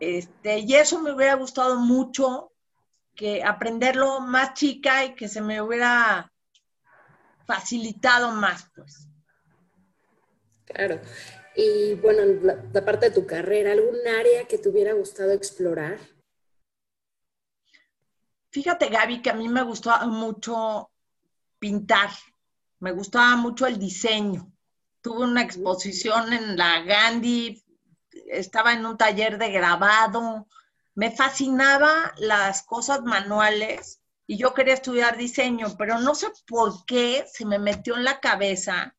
Este, y eso me hubiera gustado mucho que aprenderlo más chica y que se me hubiera facilitado más, pues. Claro. Y bueno, la, parte de tu carrera, ¿algún área que te hubiera gustado explorar? Fíjate, Gaby, que a mí me gustaba mucho pintar, me gustaba mucho el diseño. Tuve una exposición en la Gandhi, estaba en un taller de grabado, me fascinaba las cosas manuales y yo quería estudiar diseño, pero no sé por qué se me metió en la cabeza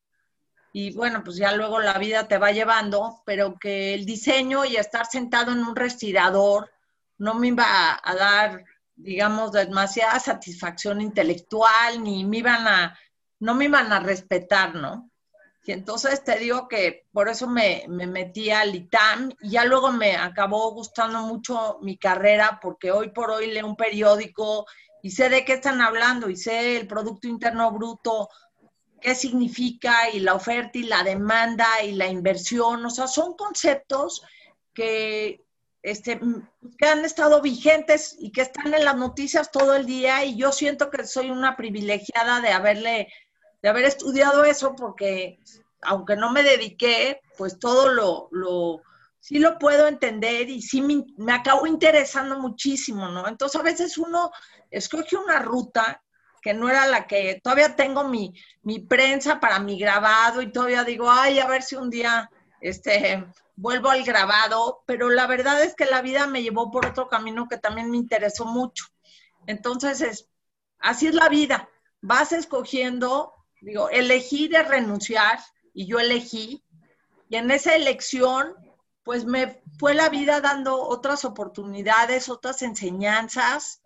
y bueno, pues ya luego la vida te va llevando, pero que el diseño y estar sentado en un respirador no me iba a, dar, digamos, demasiada satisfacción intelectual, ni me iban a, no me iban a respetar, ¿no? Y entonces te digo que por eso me, me metí al ITAM y ya luego me acabó gustando mucho mi carrera porque hoy por hoy leo un periódico y sé de qué están hablando y sé el Producto Interno Bruto qué significa y la oferta y la demanda y la inversión, o sea, son conceptos que, este, que han estado vigentes y que están en las noticias todo el día y yo siento que soy una privilegiada de haberle, de haber estudiado eso porque aunque no me dediqué, pues todo lo, lo sí lo puedo entender y sí me, me acabo interesando muchísimo, ¿no? Entonces a veces uno escoge una ruta que no era la que, todavía tengo mi, mi prensa para mi grabado y todavía digo, ay, a ver si un día este, vuelvo al grabado, pero la verdad es que la vida me llevó por otro camino que también me interesó mucho. Entonces, es, así es la vida, vas escogiendo, digo, elegir es renunciar y yo elegí, y en esa elección, pues me fue la vida dando otras oportunidades, otras enseñanzas,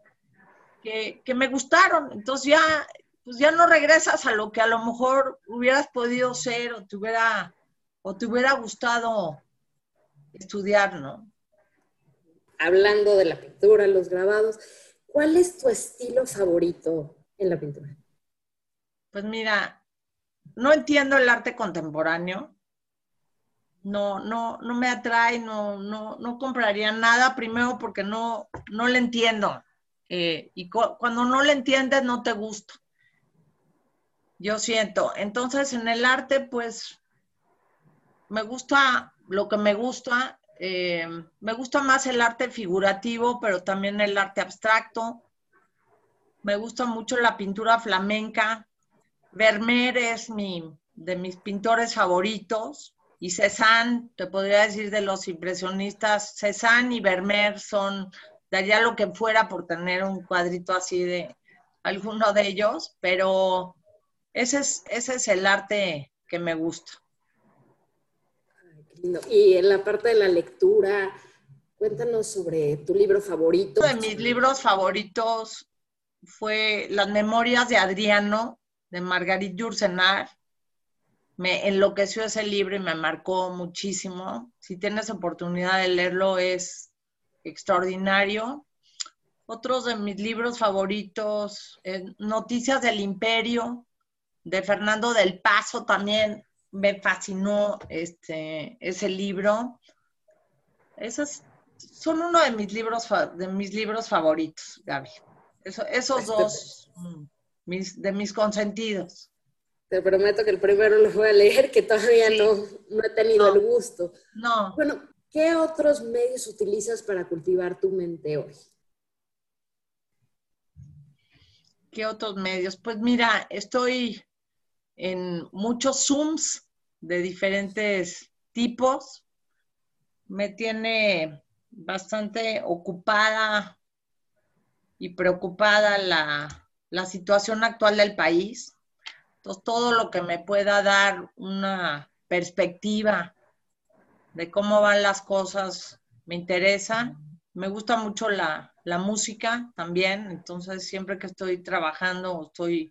que, me gustaron. Entonces ya, pues ya no regresas a lo que a lo mejor hubieras podido ser o te hubiera, o te hubiera gustado estudiar, ¿no? Hablando de la pintura, los grabados, ¿cuál es tu estilo favorito en la pintura? Pues mira, no entiendo el arte contemporáneo. No, no, no me atrae, no, no, no compraría nada, primero porque no, no le entiendo. Eh, y cuando no le entiendes, no te gusta. Yo siento. Entonces, en el arte, pues, me gusta lo que me gusta. Eh, me gusta más el arte figurativo, pero también el arte abstracto. Me gusta mucho la pintura flamenca. Vermeer es mi, de mis pintores favoritos. Y Cézanne, te podría decir de los impresionistas, Cézanne y Vermeer son daría lo que fuera por tener un cuadrito así de alguno de ellos, pero ese es, ese es el arte que me gusta. Y en la parte de la lectura, cuéntanos sobre tu libro favorito. Uno de mis libros favoritos fue Las Memorias de Adriano, de Margarit Yourcenar. Me enloqueció ese libro y me marcó muchísimo. Si tienes oportunidad de leerlo, es extraordinario. Otros de mis libros favoritos, eh, Noticias del Imperio, de Fernando del Paso, también me fascinó este, ese libro. Esos son uno de mis libros, de mis libros favoritos, Gaby. esos este, dos, mm, mis, de mis consentidos. Te prometo que el primero lo voy a leer, que todavía no, no, he tenido el gusto. No. Bueno, ¿Qué otros medios utilizas para cultivar tu mente hoy? ¿Qué otros medios? Pues mira, estoy en muchos Zooms de diferentes tipos. Me tiene bastante ocupada y preocupada la, situación actual del país. Entonces, todo lo que me pueda dar una perspectiva de cómo van las cosas me interesa. Me gusta mucho la, música también, entonces siempre que estoy trabajando estoy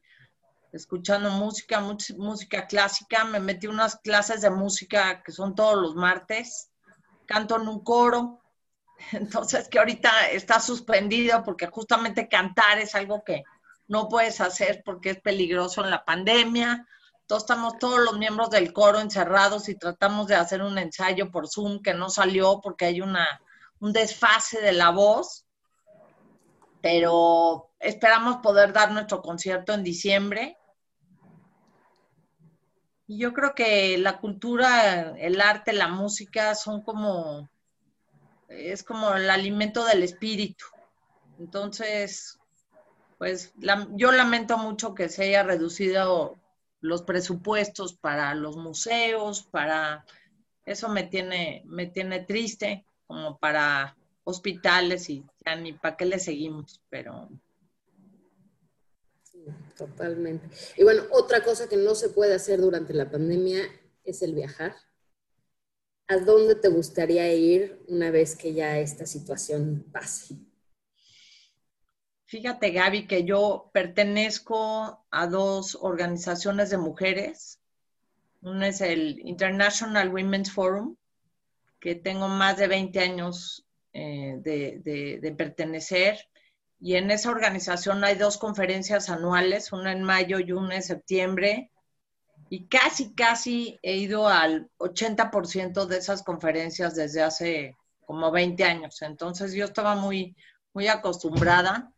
escuchando música, música clásica, me metí unas clases de música que son todos los martes, canto en un coro, Entonces, que ahorita está suspendido porque justamente cantar es algo que no puedes hacer porque es peligroso en la pandemia. Entonces, estamos todos los miembros del coro encerrados y tratamos de hacer un ensayo por Zoom que no salió porque hay una, un desfase de la voz. Pero esperamos poder dar nuestro concierto en diciembre. Y yo creo que la cultura, el arte, la música son como es como el alimento del espíritu. Entonces, pues yo lamento mucho que se haya reducido los presupuestos para los museos, para eso me tiene, me tiene triste, como para hospitales y ya ni para qué le seguimos, pero totalmente. Y bueno, otra cosa que no se puede hacer durante la pandemia es el viajar. ¿a dónde te gustaría ir una vez que ya esta situación pase? Fíjate, Gaby, que yo pertenezco a dos organizaciones de mujeres. Una es el International Women's Forum, que tengo más de 20 años eh, de, de pertenecer. Y en esa organización hay dos conferencias anuales, una en mayo y una en septiembre, y casi, casi he ido al 80% de esas conferencias desde hace como 20 años. Entonces yo estaba muy, muy acostumbrada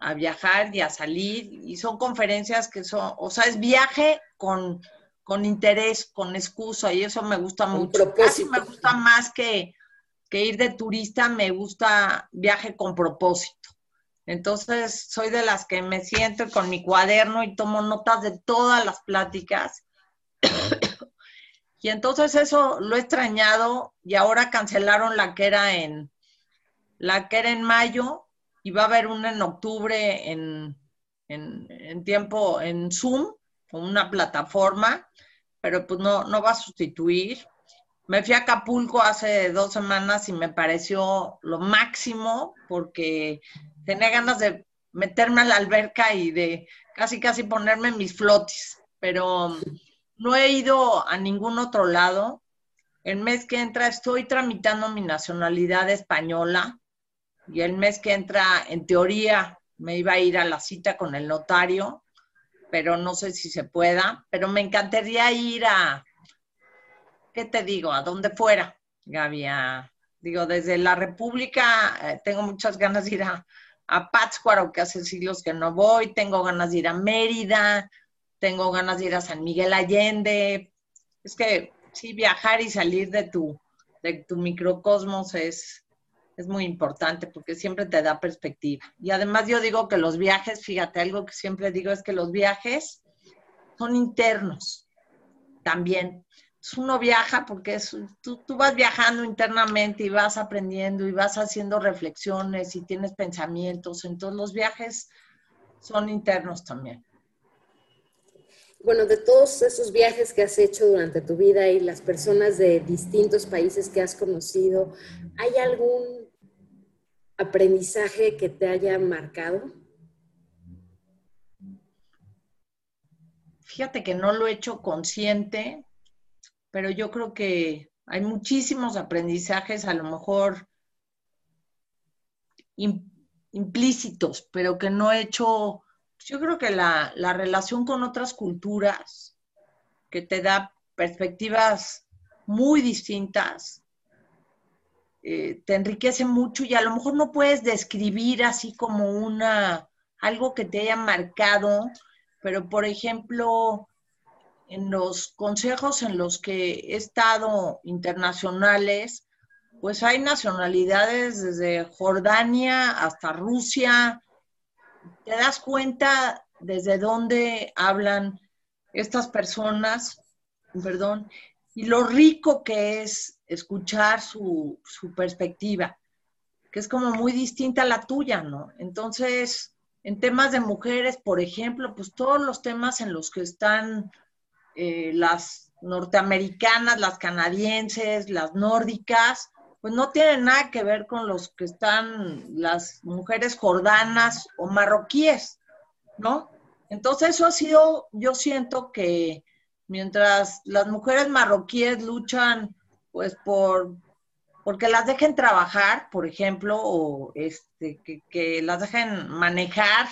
a viajar y a salir. Y son conferencias que son, o sea, es viaje con, con interés, con excusa, y eso me gusta mucho. Casi me gusta más que, que ir de turista, me gusta viaje con propósito. Entonces, soy de las que me siento con mi cuaderno y tomo notas de todas las pláticas. y entonces eso lo he extrañado y ahora cancelaron la que era en la que era en mayo y va a haber una en octubre en, en, tiempo en Zoom, con una plataforma, pero pues no, no va a sustituir. Me fui a Acapulco hace dos semanas y me pareció lo máximo porque tenía ganas de meterme a la alberca y de casi, casi ponerme mis flotis, pero no he ido a ningún otro lado. El mes que entra estoy tramitando mi nacionalidad española y el mes que entra, en teoría, me iba a ir a la cita con el notario, pero no sé si se pueda, pero me encantaría ir a, ¿qué te digo? A donde fuera, Gaby, digo, desde la República eh, tengo muchas ganas de ir a, a Pátzcuaro, que hace siglos que no voy, tengo ganas de ir a Mérida, tengo ganas de ir a San Miguel Allende. Es que sí, viajar y salir de tu, de tu microcosmos es, es muy importante porque siempre te da perspectiva. Y además yo digo que los viajes, fíjate, algo que siempre digo es que los viajes son internos también uno viaja porque es, tú, tú, vas viajando internamente y vas aprendiendo y vas haciendo reflexiones y tienes pensamientos. Entonces los viajes son internos también. Bueno, de todos esos viajes que has hecho durante tu vida y las personas de distintos países que has conocido, ¿hay algún aprendizaje que te haya marcado? Fíjate que no lo he hecho consciente, pero yo creo que hay muchísimos aprendizajes, a lo mejor implícitos, pero que no he hecho, yo creo que la, relación con otras culturas, que te da perspectivas muy distintas, eh, te enriquece mucho y a lo mejor no puedes describir así como una, algo que te haya marcado, pero por ejemplo, en los consejos en los que he estado internacionales, pues hay nacionalidades desde Jordania hasta Rusia. Te das cuenta desde dónde hablan estas personas, perdón, y lo rico que es escuchar su, su perspectiva, que es como muy distinta a la tuya, ¿no? Entonces, en temas de mujeres, por ejemplo, pues todos los temas en los que están eh, las norteamericanas, las canadienses, las nórdicas, pues no tienen nada que ver con los que están las mujeres jordanas o marroquíes, ¿no? Entonces eso ha sido, yo siento que mientras las mujeres marroquíes luchan pues por, porque las dejen trabajar, por ejemplo, o este, que, las dejen manejar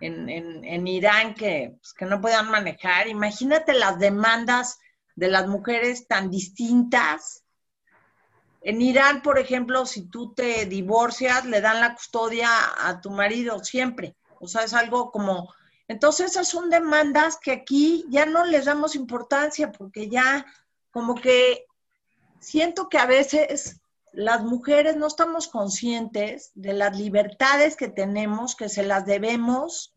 en, en, Irán, que, pues, que no puedan manejar. Imagínate las demandas de las mujeres tan distintas. En Irán, por ejemplo, si tú te divorcias, le dan la custodia a tu marido siempre. O sea, es algo como... Entonces, esas son demandas que aquí ya no les damos importancia porque ya como que siento que a veces las mujeres no estamos conscientes de las libertades que tenemos, que se las debemos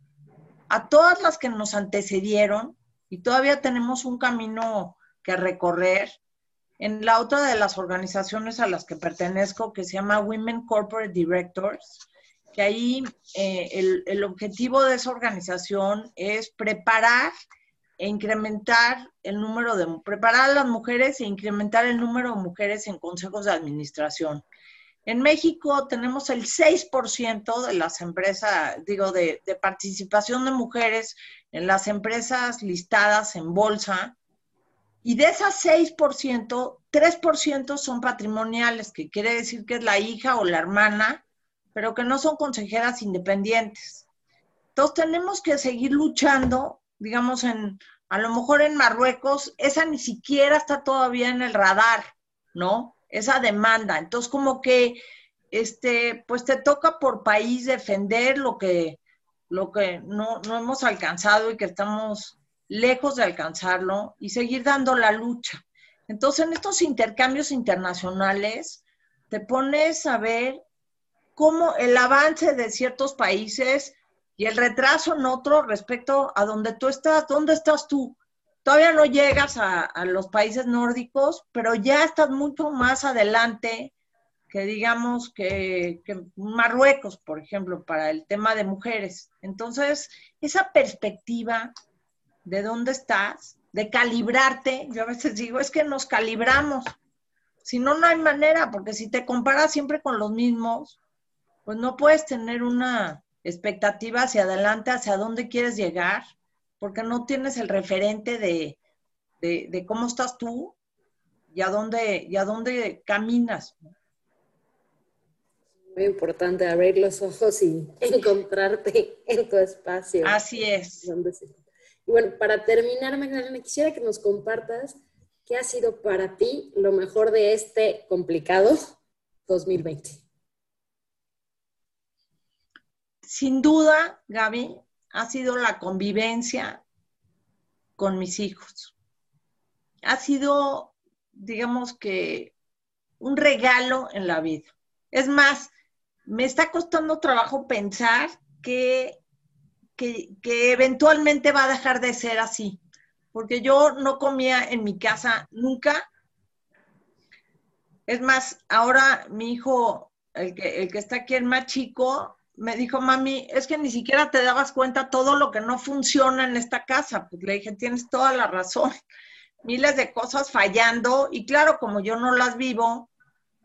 a todas las que nos antecedieron y todavía tenemos un camino que recorrer. En la otra de las organizaciones a las que pertenezco, que se llama Women Corporate Directors, que ahí eh, el, el objetivo de esa organización es preparar e incrementar el número de, preparar a las mujeres e incrementar el número de mujeres en consejos de administración. En México tenemos el 6% de las empresas, digo, de, de, participación de mujeres en las empresas listadas en bolsa. Y de esas 6%, 3% son patrimoniales, que quiere decir que es la hija o la hermana, pero que no son consejeras independientes. Entonces tenemos que seguir luchando digamos, en, a lo mejor en Marruecos, esa ni siquiera está todavía en el radar, ¿no? Esa demanda. Entonces, como que, este, pues te toca por país defender lo que, lo que no, no hemos alcanzado y que estamos lejos de alcanzarlo y seguir dando la lucha. Entonces, en estos intercambios internacionales, te pones a ver cómo el avance de ciertos países y el retraso en otro respecto a donde tú estás, ¿dónde estás tú? Todavía no llegas a, los países nórdicos, pero ya estás mucho más adelante que digamos que, que, Marruecos, por ejemplo, para el tema de mujeres. Entonces, esa perspectiva de dónde estás, de calibrarte, yo a veces digo, es que nos calibramos. Si no, no hay manera, porque si te comparas siempre con los mismos, pues no puedes tener una, expectativa hacia adelante, hacia dónde quieres llegar, porque no tienes el referente de, cómo estás tú y a dónde, y a dónde caminas. Muy importante abrir los ojos y encontrarte en tu espacio. Así es. Y bueno, para terminar, Magdalena, quisiera que nos compartas qué ha sido para ti lo mejor de este complicado 2020 sin duda, Gaby, ha sido la convivencia con mis hijos. Ha sido, digamos que, un regalo en la vida. Es más, me está costando trabajo pensar que, que, eventualmente va a dejar de ser así, porque yo no comía en mi casa nunca. Es más, ahora mi hijo, el que, el que está aquí, el más chico, me dijo, mami, es que ni siquiera te dabas cuenta todo lo que no funciona en esta casa. Pues le dije, tienes toda la razón. Miles de cosas fallando y claro, como yo no las vivo,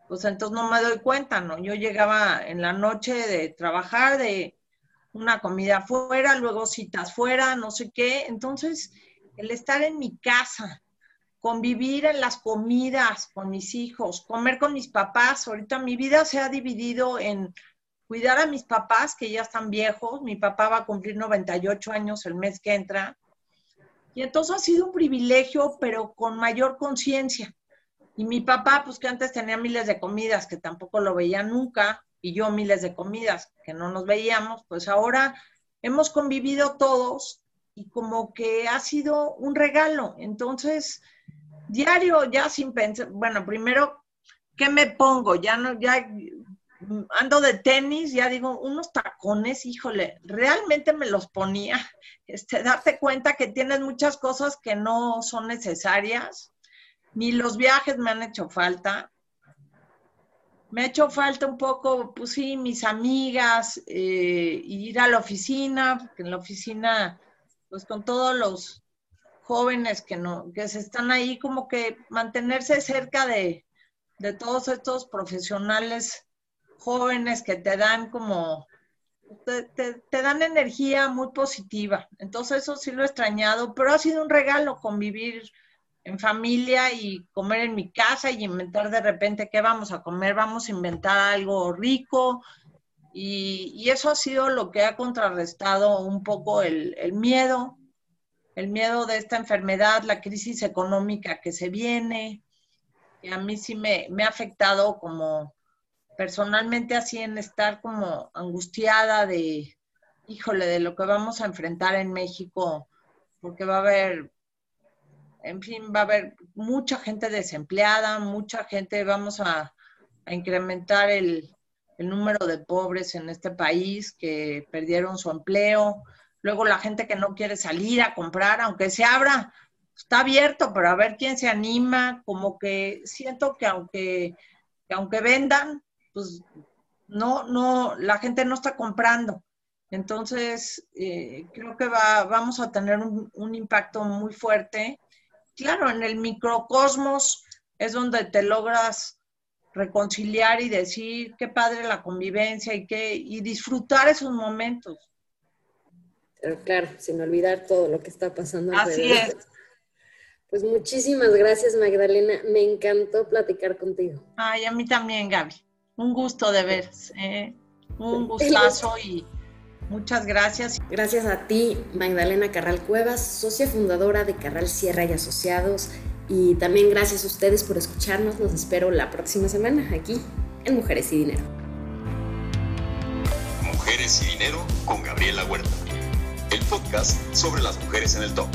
pues entonces no me doy cuenta, ¿no? Yo llegaba en la noche de trabajar, de una comida fuera, luego citas fuera, no sé qué. Entonces, el estar en mi casa, convivir en las comidas con mis hijos, comer con mis papás, ahorita mi vida se ha dividido en cuidar a mis papás, que ya están viejos. Mi papá va a cumplir 98 años el mes que entra. Y entonces ha sido un privilegio, pero con mayor conciencia. Y mi papá, pues que antes tenía miles de comidas, que tampoco lo veía nunca, y yo miles de comidas, que no nos veíamos, pues ahora hemos convivido todos y como que ha sido un regalo. Entonces, diario, ya sin pensar, bueno, primero, ¿qué me pongo? Ya no, ya ando de tenis, ya digo, unos tacones, híjole, realmente me los ponía. Este, darte cuenta que tienes muchas cosas que no son necesarias, ni los viajes me han hecho falta. Me ha hecho falta un poco, pues sí, mis amigas, eh, ir a la oficina, porque en la oficina, pues con todos los jóvenes que no, que se están ahí, como que mantenerse cerca de, de todos estos profesionales jóvenes que te dan como, te, dan energía muy positiva. Entonces eso sí lo he extrañado, pero ha sido un regalo convivir en familia y comer en mi casa y inventar de repente qué vamos a comer, vamos a inventar algo rico. Y, eso ha sido lo que ha contrarrestado un poco el, miedo, el miedo de esta enfermedad, la crisis económica que se viene. Y a mí sí me, me ha afectado como personalmente así en estar como angustiada de, híjole, de lo que vamos a enfrentar en México, porque va a haber en fin, va a haber mucha gente desempleada, mucha gente, vamos a, incrementar el, número de pobres en este país que perdieron su empleo. Luego la gente que no quiere salir a comprar, aunque se abra, está abierto, pero a ver quién se anima, como que siento que aunque, aunque vendan, pues no, no, la gente no está comprando. Entonces, eh, creo que va, vamos a tener un, un impacto muy fuerte claro, en el microcosmos es donde te logras reconciliar y decir qué padre la convivencia y qué y disfrutar esos momentos. Pero claro, sin olvidar todo lo que está pasando. Así es. Pues muchísimas gracias, Magdalena. Me encantó platicar contigo. Ay, a mí también, Gaby. Un gusto de ver. ¿eh? Un gustazo y Muchas gracias. Gracias a ti, Magdalena Carral Cuevas, socia fundadora de Carral Sierra y Asociados. Y también gracias a ustedes por escucharnos. Los espero la próxima semana aquí en Mujeres y Dinero. Mujeres y Dinero con Gabriela Huerta. El podcast sobre las mujeres en el top.